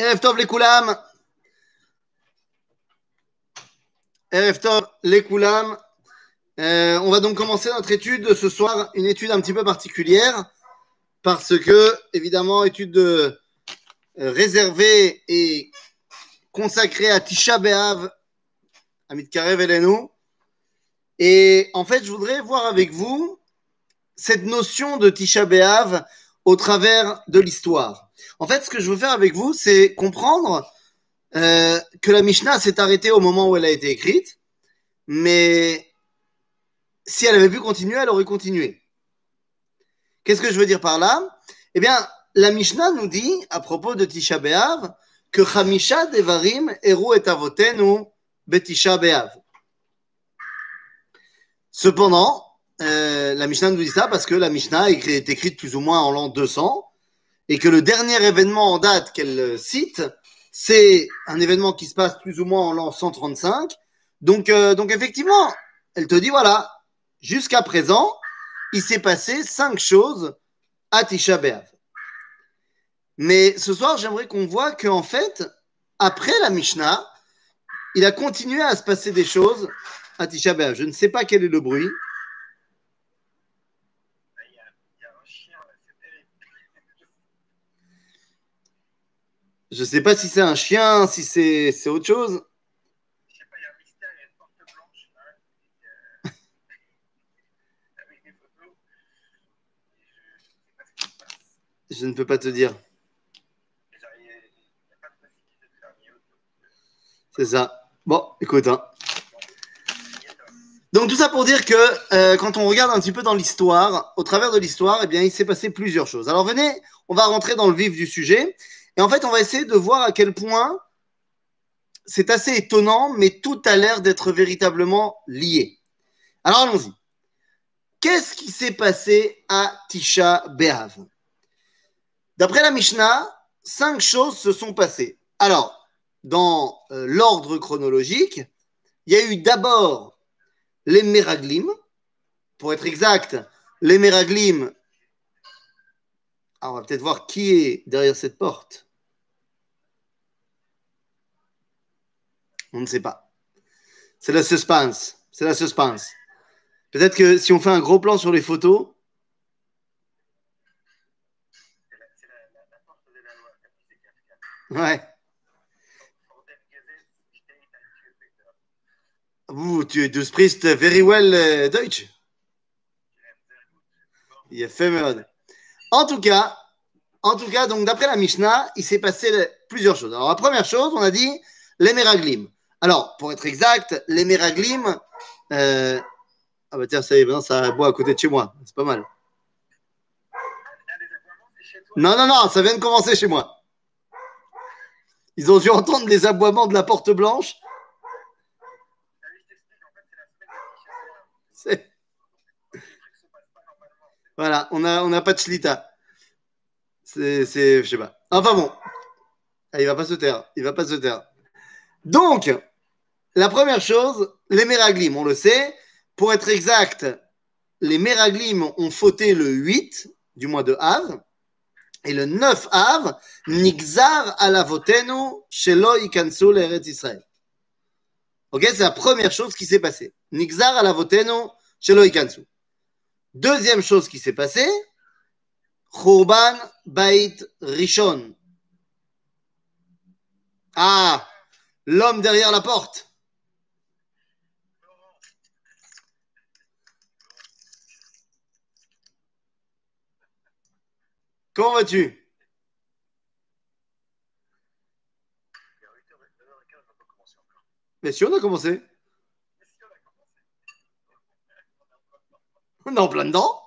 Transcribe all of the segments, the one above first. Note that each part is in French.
Erev Tov Koulam. Erev Tov Koulam. Euh, on va donc commencer notre étude ce soir, une étude un petit peu particulière, parce que, évidemment, étude euh, réservée et consacrée à Tisha B'Av, Amit Karev Elenu. Et en fait, je voudrais voir avec vous cette notion de Tisha B'Av au travers de l'histoire. En fait, ce que je veux faire avec vous, c'est comprendre euh, que la Mishnah s'est arrêtée au moment où elle a été écrite, mais si elle avait pu continuer, elle aurait continué. Qu'est-ce que je veux dire par là? Eh bien, la Mishnah nous dit, à propos de Tisha B'Av, que Chamisha Devarim Eru et Avotenu Betisha B'Av. Cependant, euh, la Mishnah nous dit ça parce que la Mishnah est écrite plus ou moins en l'an 200 et que le dernier événement en date qu'elle cite, c'est un événement qui se passe plus ou moins en l'an 135. Donc, euh, donc effectivement, elle te dit voilà, jusqu'à présent, il s'est passé cinq choses à Tisha B'Av. Mais ce soir, j'aimerais qu'on voit qu'en fait, après la Mishnah, il a continué à se passer des choses à Tisha B'Av. Je ne sais pas quel est le bruit. Je sais pas si c'est un chien, si c'est autre chose. Je sais pas, il y a un mystère, il y a une porte blanche là, avec des photos. Je, je, sais pas ce qui se passe. je ne peux pas te dire. C'est ça. Bon, écoute. Hein. Donc tout ça pour dire que euh, quand on regarde un petit peu dans l'histoire, au travers de l'histoire, eh bien, il s'est passé plusieurs choses. Alors venez, on va rentrer dans le vif du sujet. Et en fait, on va essayer de voir à quel point c'est assez étonnant, mais tout a l'air d'être véritablement lié. Alors allons-y. Qu'est-ce qui s'est passé à Tisha B'Av? D'après la Mishnah, cinq choses se sont passées. Alors, dans euh, l'ordre chronologique, il y a eu d'abord les Meraglim. Pour être exact, les Meraglim. Alors, on va peut-être voir qui est derrière cette porte. On ne sait pas. C'est la suspense. C'est la suspense. Peut-être que si on fait un gros plan sur les photos. Ouais. Vous, tu, du sprichst very well uh, Deutsch. Il est fait En tout cas, en tout cas, donc d'après la Mishnah, il s'est passé plusieurs choses. Alors la première chose, on a dit les Meraglim. Alors, pour être exact, les Meraglim. Euh... Ah bah tiens, ça y est, maintenant ça boit à côté de chez moi. C'est pas mal. Non, non, non, ça vient de commencer chez moi. Ils ont dû entendre les aboiements de la porte blanche. Voilà, on n'a on a pas de chlita. C'est, je sais pas. Enfin bon, ah, il va pas se taire. Il va pas se taire. Donc, la première chose, les Meraglim, on le sait. Pour être exact, les Meraglim ont fauté le 8 du mois de Av. Et le 9 Av, Nixar alavotenu shelo ikansu l'Eretz Israël. Ok, c'est la première chose qui s'est passée. Nixar alavotenu shelo ikansu. Deuxième chose qui s'est passée, Churban Bait Rishon. Ah, l'homme derrière la porte. Comment vas-tu? Mais si on a commencé. On est en plein dedans.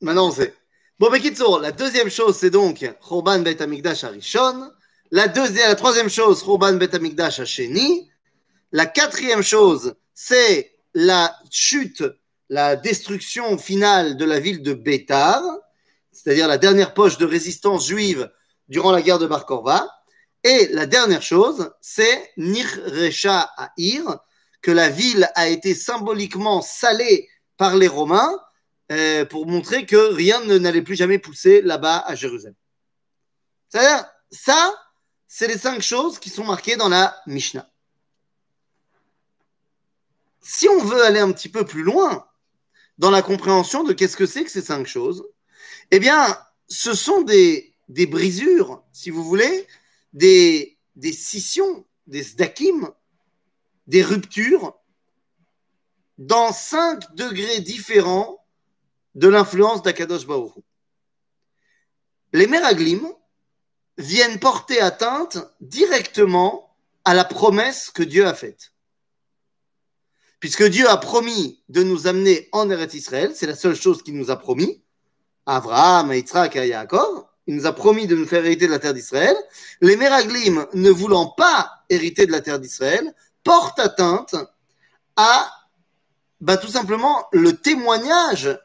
Maintenant, on sait. Bon, Bekitsour, la deuxième chose, c'est donc Chorban Bet Amigdash Arishon. La, deuxième, la troisième chose, Chorban Bet Amigdash Hasheni. La quatrième chose, c'est la chute, la destruction finale de la ville de Bétar, c'est-à-dire la dernière poche de résistance juive durant la guerre de Bar Et la dernière chose, c'est Nir Recha Aïr, que la ville a été symboliquement salée par les Romains euh, pour montrer que rien n'allait plus jamais pousser là-bas à Jérusalem. C'est-à-dire, ça, c'est les cinq choses qui sont marquées dans la Mishnah. Si on veut aller un petit peu plus loin dans la compréhension de qu'est-ce que c'est que ces cinq choses, eh bien, ce sont des, des brisures, si vous voulez, des, scissions, des sdakim, des ruptures dans cinq degrés différents de l'influence d'Akadosh Baruch. Les Meraglim viennent porter atteinte directement à la promesse que Dieu a faite. Puisque Dieu a promis de nous amener en Eretz Israël, c'est la seule chose qu'il nous a promis, à Abraham, à Yitzhak il nous a promis de nous faire hériter de la terre d'Israël. Les Meraglim, ne voulant pas hériter de la terre d'Israël, portent atteinte à bah, tout simplement le témoignage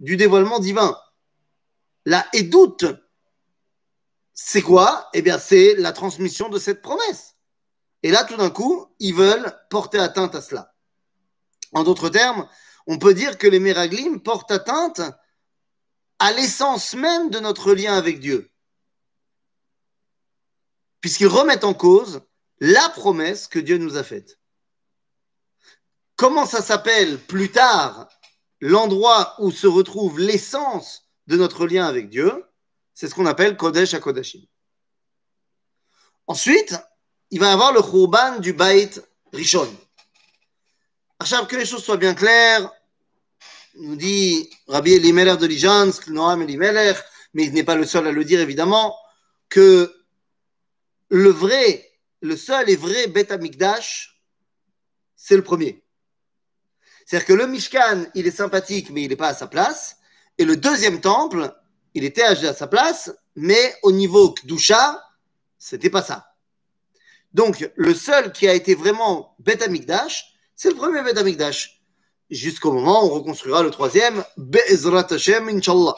du dévoilement divin. La édoute, c'est quoi? Eh bien, c'est la transmission de cette promesse. Et là, tout d'un coup, ils veulent porter atteinte à cela. En d'autres termes, on peut dire que les Meraglim portent atteinte à l'essence même de notre lien avec Dieu. Puisqu'ils remettent en cause la promesse que Dieu nous a faite. Comment ça s'appelle plus tard l'endroit où se retrouve l'essence de notre lien avec Dieu? C'est ce qu'on appelle Kodesh à Kodashim. Ensuite, il va y avoir le Khurban du Bait Rishon. Que les choses soient bien claires, nous dit Rabbi Elimelech de Lijansk, Noam Elimelech, mais il n'est pas le seul à le dire évidemment, que le vrai, le seul et vrai Beth Amikdash, c'est le premier. C'est-à-dire que le Mishkan, il est sympathique, mais il n'est pas à sa place. Et le deuxième temple, il était à sa place, mais au niveau Kdusha, c'était pas ça. Donc, le seul qui a été vraiment Beth Amikdash, c'est le premier Beth Amikdash jusqu'au moment où on reconstruira le troisième, Be'ezrat Hashem, Inch'Allah.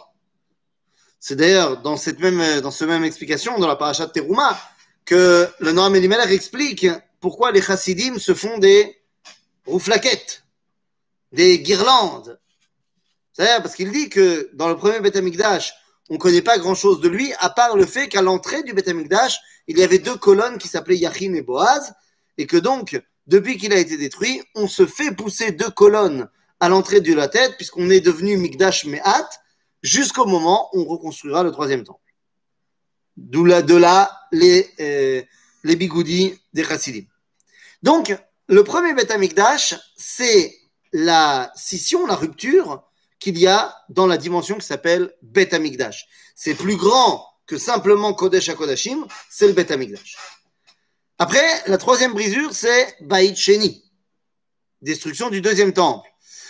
C'est d'ailleurs dans cette même, dans ce même explication, dans la paracha de Teruma, que le Noam Elimelech explique pourquoi les chassidim se font des rouflaquettes, des guirlandes. C'est-à-dire parce qu'il dit que dans le premier Beth Amikdash, on ne connaît pas grand-chose de lui, à part le fait qu'à l'entrée du Beth Amikdash, il y avait deux colonnes qui s'appelaient Yachin et Boaz, et que donc, depuis qu'il a été détruit, on se fait pousser deux colonnes à l'entrée de la tête, puisqu'on est devenu Mikdash Me'at, jusqu'au moment où on reconstruira le troisième temple. D'où là, de là les, euh, les bigoudis des chassidim. Donc, le premier Beth Amikdash, c'est la scission, la rupture qu'il y a dans la dimension qui s'appelle Beth Amikdash. C'est plus grand que simplement Kodesh HaKodashim, c'est le Beth Amikdash. Après, la troisième brisure, c'est Baït Sheni, destruction du deuxième temple.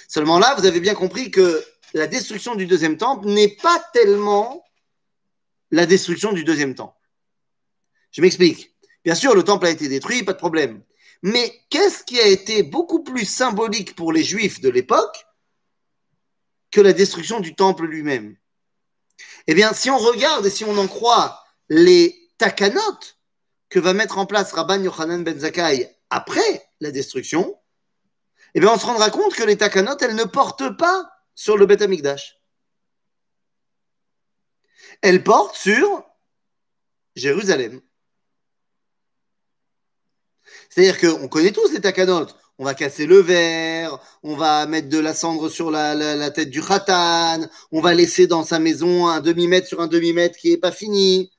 Seulement là, vous avez bien compris que la destruction du deuxième temple n'est pas tellement la destruction du deuxième temple. Je m'explique. Bien sûr, le temple a été détruit, pas de problème. Mais qu'est-ce qui a été beaucoup plus symbolique pour les juifs de l'époque que la destruction du temple lui-même? Eh bien, si on regarde et si on en croit les takanot, que va mettre en place Rabban Yochanan ben Zakkai après la destruction, eh bien, on se rendra compte que les takanot, elles ne portent pas sur le Beth. Elles portent sur Jérusalem. C'est-à-dire qu'on connaît tous les takanot. On va casser le verre, on va mettre de la cendre sur la, la tête du khatan, on va laisser dans sa maison un demi-mètre sur un demi-mètre qui n'est pas fini.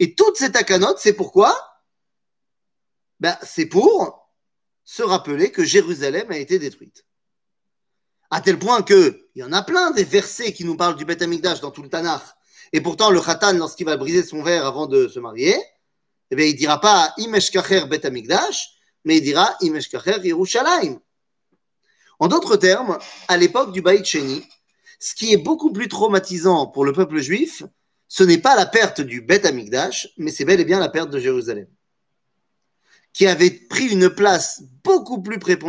Et toutes ces takanotes, c'est pourquoi? Ben, C'est pour se rappeler que Jérusalem a été détruite. À tel point que il y en a plein des versets qui nous parlent du Beth Amikdash dans tout le Tanakh. Et pourtant, le Khatan, lorsqu'il va briser son verre avant de se marier, eh il dira pas Imesh Kacher Beth Amikdash, mais il dira Imesh Kacher Yerushalayim. En d'autres termes, à l'époque du Baït Sheni, ce qui est beaucoup plus traumatisant pour le peuple juif, ce n'est pas la perte du Beth Amikdash, mais c'est bel et bien la perte de Jérusalem, qui avait pris une place beaucoup plus prépondérante